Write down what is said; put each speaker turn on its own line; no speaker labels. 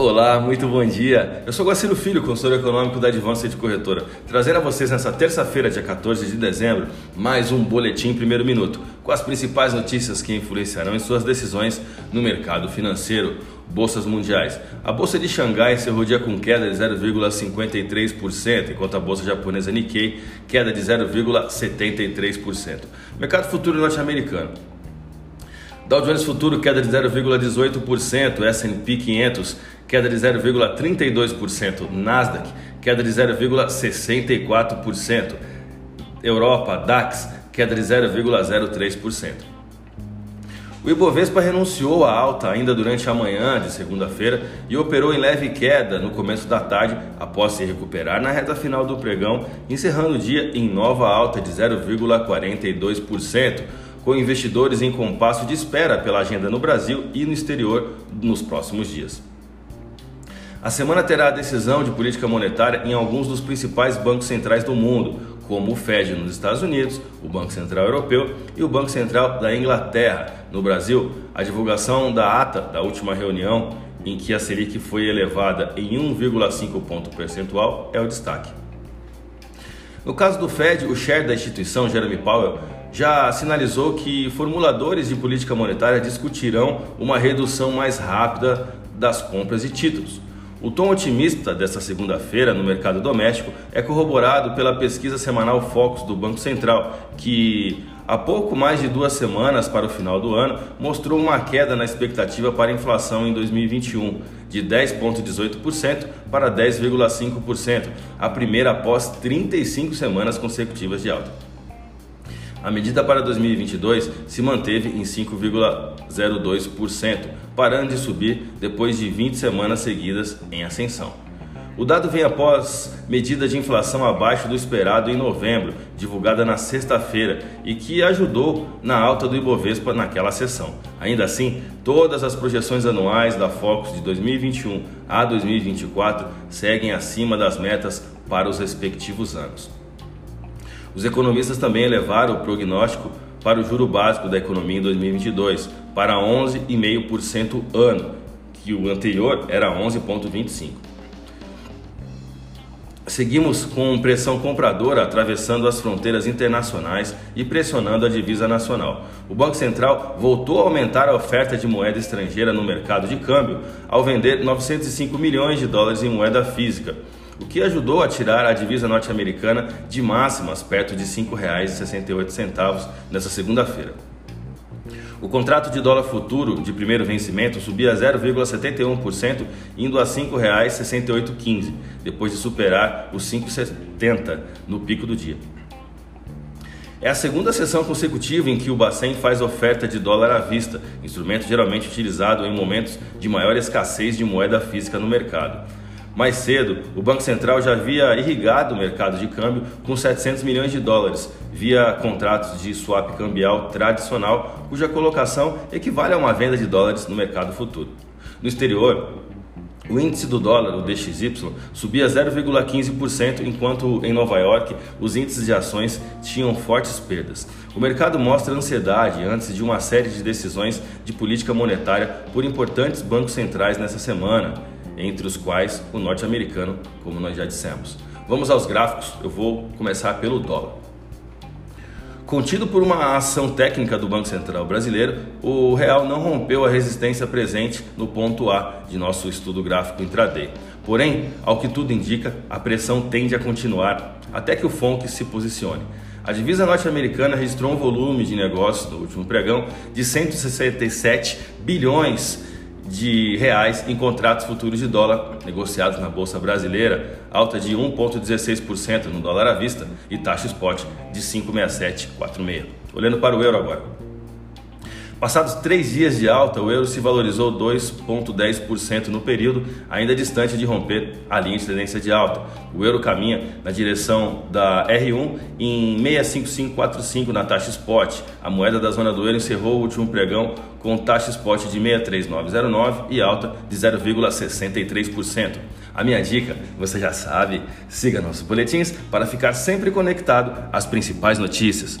Olá, muito bom dia. Eu sou Guaciro Filho, consultor econômico da Advanced Corretora, trazendo a vocês nessa terça-feira, dia 14 de dezembro, mais um boletim primeiro minuto, com as principais notícias que influenciarão em suas decisões no mercado financeiro. Bolsas mundiais. A bolsa de Xangai encerrou o dia com queda de 0,53%, enquanto a bolsa japonesa Nikkei queda de 0,73%. Mercado futuro norte-americano. Dow Jones Futuro queda de 0,18%, S&P 500 queda de 0,32%, Nasdaq queda de 0,64%, Europa DAX queda de 0,03%. O Ibovespa renunciou à alta ainda durante a manhã de segunda-feira e operou em leve queda no começo da tarde após se recuperar na reta final do pregão, encerrando o dia em nova alta de 0,42% com investidores em compasso de espera pela agenda no Brasil e no exterior nos próximos dias. A semana terá a decisão de política monetária em alguns dos principais bancos centrais do mundo, como o Fed nos Estados Unidos, o Banco Central Europeu e o Banco Central da Inglaterra. No Brasil, a divulgação da ata da última reunião, em que a Selic foi elevada em 1,5 ponto percentual, é o destaque. No caso do Fed, o chair da instituição, Jeremy Powell, já sinalizou que formuladores de política monetária discutirão uma redução mais rápida das compras de títulos. O tom otimista desta segunda-feira no mercado doméstico é corroborado pela pesquisa semanal Focus do Banco Central, que há pouco mais de duas semanas para o final do ano mostrou uma queda na expectativa para inflação em 2021, de 10,18% para 10,5%, a primeira após 35 semanas consecutivas de alta. A medida para 2022 se manteve em 5,02%, parando de subir depois de 20 semanas seguidas em ascensão. O dado vem após medida de inflação abaixo do esperado em novembro, divulgada na sexta-feira, e que ajudou na alta do Ibovespa naquela sessão. Ainda assim, todas as projeções anuais da Focus de 2021 a 2024 seguem acima das metas para os respectivos anos. Os economistas também elevaram o prognóstico para o juro básico da economia em 2022 para 11,5% ano, que o anterior era 11,25%. Seguimos com pressão compradora atravessando as fronteiras internacionais e pressionando a divisa nacional. O Banco Central voltou a aumentar a oferta de moeda estrangeira no mercado de câmbio ao vender 905 milhões de dólares em moeda física, o que ajudou a tirar a divisa norte-americana de máximas perto de R$ 5,68 nesta segunda-feira. O contrato de dólar futuro de primeiro vencimento subia 0,71%, indo a R$ 5,6815, depois de superar os 5,70 no pico do dia. É a segunda sessão consecutiva em que o Bacen faz oferta de dólar à vista, instrumento geralmente utilizado em momentos de maior escassez de moeda física no mercado. Mais cedo, o Banco Central já havia irrigado o mercado de câmbio com 700 milhões de dólares via contratos de swap cambial tradicional, cuja colocação equivale a uma venda de dólares no mercado futuro. No exterior, o índice do dólar, o DXY, subia 0,15%, enquanto em Nova York os índices de ações tinham fortes perdas. O mercado mostra ansiedade antes de uma série de decisões de política monetária por importantes bancos centrais nessa semana entre os quais o norte-americano, como nós já dissemos. Vamos aos gráficos, eu vou começar pelo dólar. Contido por uma ação técnica do Banco Central brasileiro, o real não rompeu a resistência presente no ponto A de nosso estudo gráfico intraday. Porém, ao que tudo indica, a pressão tende a continuar até que o FONC se posicione. A divisa norte-americana registrou um volume de negócios no último pregão de 167 bilhões de reais em contratos futuros de dólar negociados na bolsa brasileira, alta de 1,16% no dólar à vista e taxa spot de 5,6746. Olhando para o euro agora. Passados três dias de alta, o euro se valorizou 2,10% no período, ainda distante de romper a linha de tendência de alta. O euro caminha na direção da R1 em 65545 na taxa spot. A moeda da zona do euro encerrou o último pregão com taxa spot de 63909 e alta de 0,63%. A minha dica, você já sabe, siga nossos boletins para ficar sempre conectado às principais notícias.